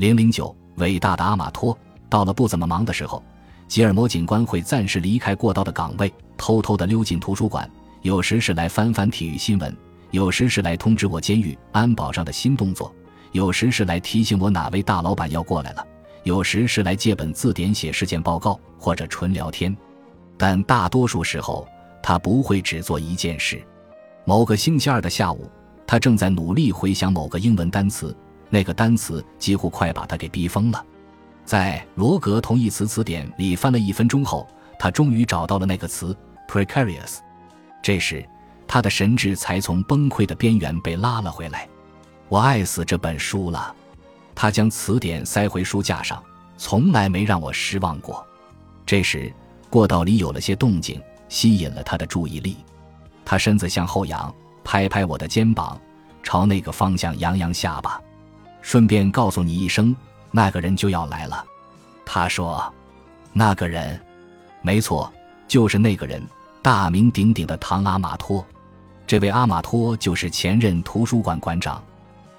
零零九，伟大的阿马托。到了不怎么忙的时候，吉尔摩警官会暂时离开过道的岗位，偷偷地溜进图书馆。有时是来翻翻体育新闻，有时是来通知我监狱安保上的新动作，有时是来提醒我哪位大老板要过来了，有时是来借本字典写事件报告或者纯聊天。但大多数时候，他不会只做一件事。某个星期二的下午，他正在努力回想某个英文单词，那个单词几乎快把他给逼疯了。在罗格同义词词典里翻了一分钟后，他终于找到了那个词 “precarious”。这时，他的神智才从崩溃的边缘被拉了回来。我爱死这本书了。他将词典塞回书架上，从来没让我失望过。这时，过道里有了些动静，吸引了他的注意力。他身子向后仰，拍拍我的肩膀，朝那个方向扬扬下巴，顺便告诉你一声，那个人就要来了。他说：“那个人，没错，就是那个人。”大名鼎鼎的唐阿马托，这位阿马托就是前任图书馆馆长。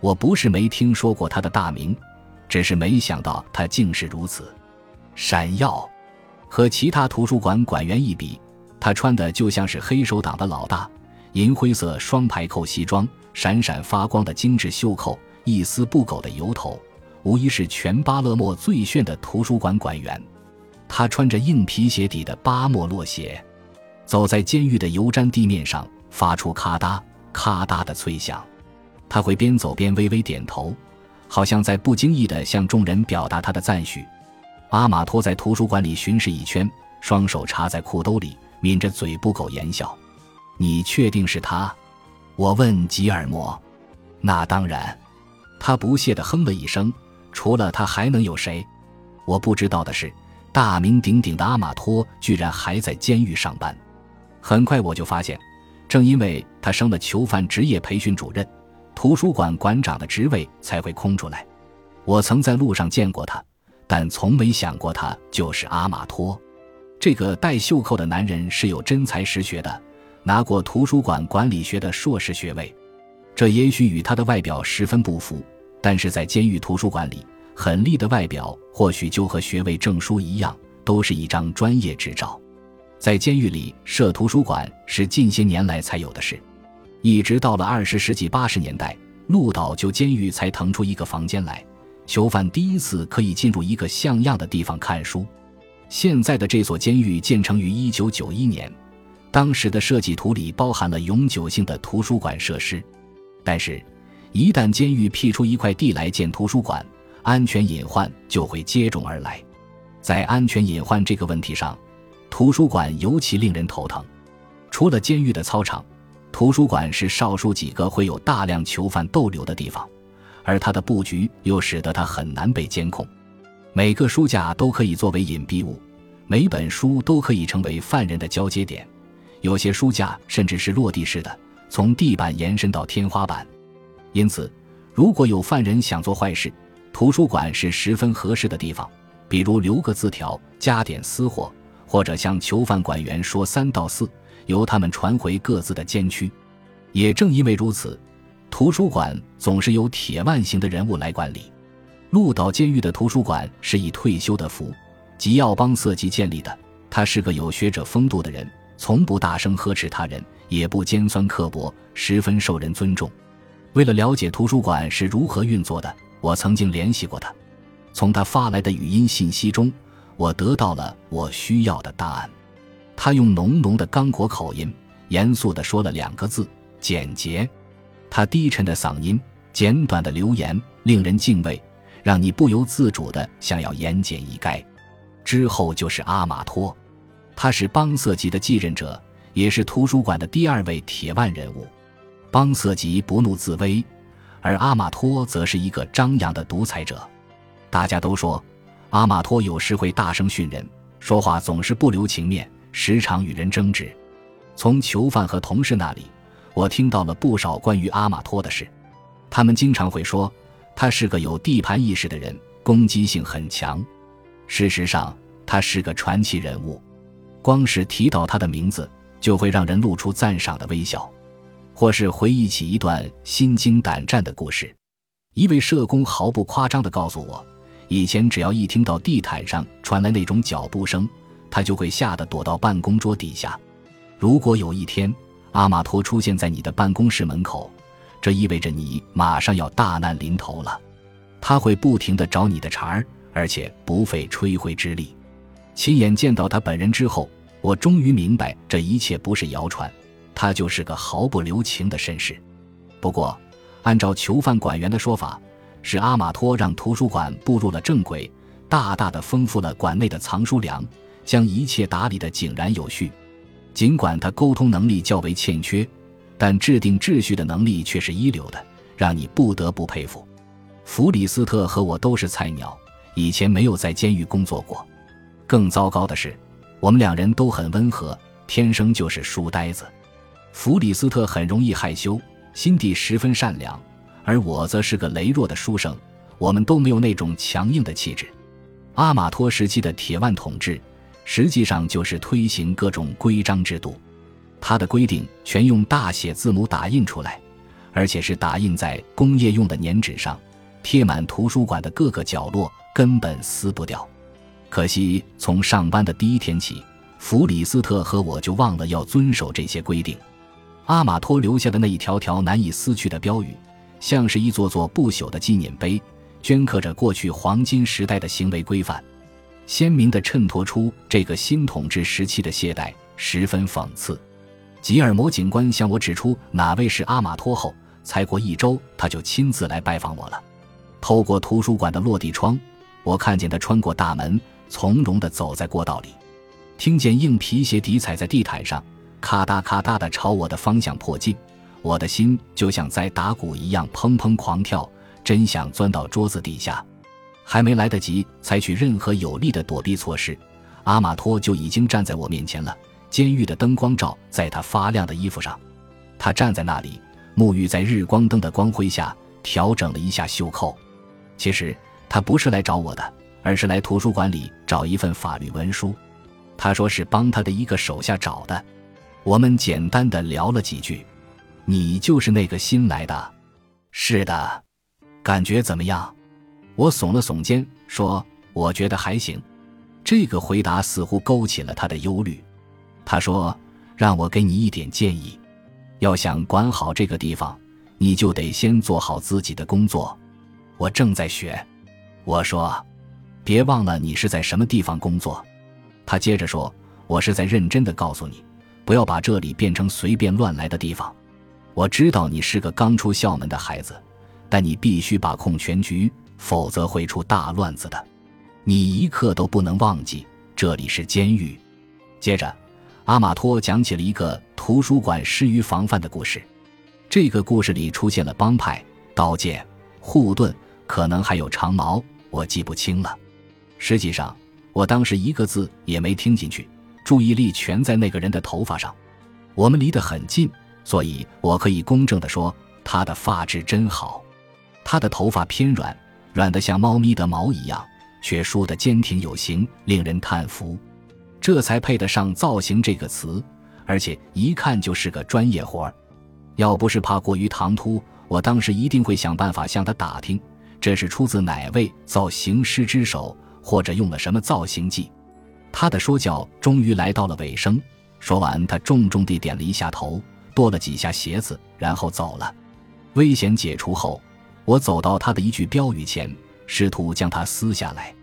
我不是没听说过他的大名，只是没想到他竟是如此闪耀。和其他图书馆馆员一比，他穿的就像是黑手党的老大：银灰色双排扣西装，闪闪发光的精致袖扣，一丝不苟的油头，无疑是全巴勒莫最炫的图书馆馆员。他穿着硬皮鞋底的巴莫洛鞋。走在监狱的油毡地面上，发出咔嗒咔嗒的脆响。他会边走边微微点头，好像在不经意地向众人表达他的赞许。阿马托在图书馆里巡视一圈，双手插在裤兜里，抿着嘴不苟言笑。“你确定是他？”我问吉尔摩。“那当然。”他不屑地哼了一声。“除了他还能有谁？”我不知道的是，大名鼎鼎的阿马托居然还在监狱上班。很快我就发现，正因为他升了囚犯职业培训主任，图书馆馆长的职位才会空出来。我曾在路上见过他，但从没想过他就是阿马托。这个戴袖扣的男人是有真才实学的，拿过图书馆管理学的硕士学位。这也许与他的外表十分不符，但是在监狱图书馆里，狠厉的外表或许就和学位证书一样，都是一张专业执照。在监狱里设图书馆是近些年来才有的事，一直到了二十世纪八十年代，鹿岛旧监狱才腾出一个房间来，囚犯第一次可以进入一个像样的地方看书。现在的这所监狱建成于一九九一年，当时的设计图里包含了永久性的图书馆设施，但是，一旦监狱辟出一块地来建图书馆，安全隐患就会接踵而来。在安全隐患这个问题上。图书馆尤其令人头疼。除了监狱的操场，图书馆是少数几个会有大量囚犯逗留的地方，而它的布局又使得它很难被监控。每个书架都可以作为隐蔽物，每本书都可以成为犯人的交接点。有些书架甚至是落地式的，从地板延伸到天花板。因此，如果有犯人想做坏事，图书馆是十分合适的地方。比如留个字条，加点私货。或者向囚犯管员说三道四，由他们传回各自的监区。也正因为如此，图书馆总是由铁腕型的人物来管理。鹿岛监狱的图书馆是以退休的福吉奥邦瑟吉建立的。他是个有学者风度的人，从不大声呵斥他人，也不尖酸刻薄，十分受人尊重。为了了解图书馆是如何运作的，我曾经联系过他。从他发来的语音信息中。我得到了我需要的答案。他用浓浓的刚果口音，严肃地说了两个字：简洁。他低沉的嗓音，简短的留言，令人敬畏，让你不由自主地想要言简意赅。之后就是阿马托，他是邦瑟级的继任者，也是图书馆的第二位铁腕人物。邦瑟吉不怒自威，而阿马托则是一个张扬的独裁者。大家都说。阿马托有时会大声训人，说话总是不留情面，时常与人争执。从囚犯和同事那里，我听到了不少关于阿马托的事。他们经常会说，他是个有地盘意识的人，攻击性很强。事实上，他是个传奇人物，光是提到他的名字，就会让人露出赞赏的微笑，或是回忆起一段心惊胆战的故事。一位社工毫不夸张地告诉我，以前只要一听到地毯上传来那种脚步声，他就会吓得躲到办公桌底下。如果有一天阿玛托出现在你的办公室门口，这意味着你马上要大难临头了。他会不停地找你的茬儿，而且不费吹灰之力。亲眼见到他本人之后，我终于明白这一切不是谣传，他就是个毫不留情的绅士。不过，按照囚犯管员的说法，是阿马托让图书馆步入了正轨，大大的丰富了馆内的藏书量，将一切打理得井然有序。尽管他沟通能力较为欠缺，但制定秩序的能力却是一流的，让你不得不佩服。弗里斯特和我都是菜鸟，以前没有在监狱工作过。更糟糕的是，我们两人都很温和，天生就是书呆子。弗里斯特很容易害羞，心地十分善良，而我则是个羸弱的书生。我们都没有那种强硬的气质。阿马托时期的铁腕统治，实际上就是推行各种规章制度，他的规定全用大写字母打印出来，而且是打印在工业用的粘纸上。贴满图书馆的各个角落，根本撕不掉。可惜，从上班的第一天起，弗里斯特和我就忘了要遵守这些规定。阿马托留下的那一条条难以撕去的标语，像是一座座不朽的纪念碑，镌刻着过去黄金时代的行为规范，鲜明地衬托出这个新统治时期的懈怠，十分讽刺。吉尔摩警官向我指出哪位是阿马托后，才过一周，他就亲自来拜访我了。透过图书馆的落地窗，我看见他穿过大门，从容地走在过道里，听见硬皮鞋底踩在地毯上，咔嗒咔嗒地朝我的方向迫近，我的心就像在打鼓一样砰砰狂跳，真想钻到桌子底下。还没来得及采取任何有力的躲避措施，阿马托就已经站在我面前了。监狱的灯光照在他发亮的衣服上，他站在那里，沐浴在日光灯的光辉下，调整了一下袖扣。其实他不是来找我的，而是来图书馆里找一份法律文书。他说是帮他的一个手下找的。我们简单的聊了几句。你就是那个新来的？是的。感觉怎么样？我耸了耸肩，说：“我觉得还行。”这个回答似乎勾起了他的忧虑。他说：“让我给你一点建议。要想管好这个地方，你就得先做好自己的工作。”我正在学，我说，别忘了你是在什么地方工作。他接着说，我是在认真的告诉你，不要把这里变成随便乱来的地方。我知道你是个刚出校门的孩子，但你必须把控全局，否则会出大乱子的。你一刻都不能忘记，这里是监狱。接着，阿马托讲起了一个图书馆失于防范的故事。这个故事里出现了帮派、刀剑、护盾。可能还有长矛，我记不清了。实际上，我当时一个字也没听进去，注意力全在那个人的头发上。我们离得很近，所以我可以公正地说，他的发质真好。他的头发偏软，软得像猫咪的毛一样，却梳得坚挺有型，令人叹服。这才配得上“造型”这个词，而且一看就是个专业活儿。要不是怕过于唐突，我当时一定会想办法向他打听。这是出自哪位造型师之手，或者用了什么造型剂？他的说教终于来到了尾声。说完，他重重地点了一下头，跺了几下鞋子，然后走了。危险解除后，我走到他的一句标语前，试图将它撕下来。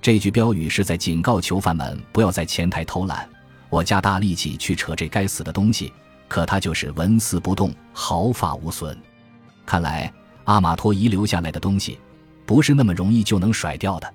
这句标语是在警告囚犯们不要在前台偷懒。我加大力气去扯这该死的东西，可它就是纹丝不动，毫发无损。看来。阿马托遗留下来的东西，不是那么容易就能甩掉的。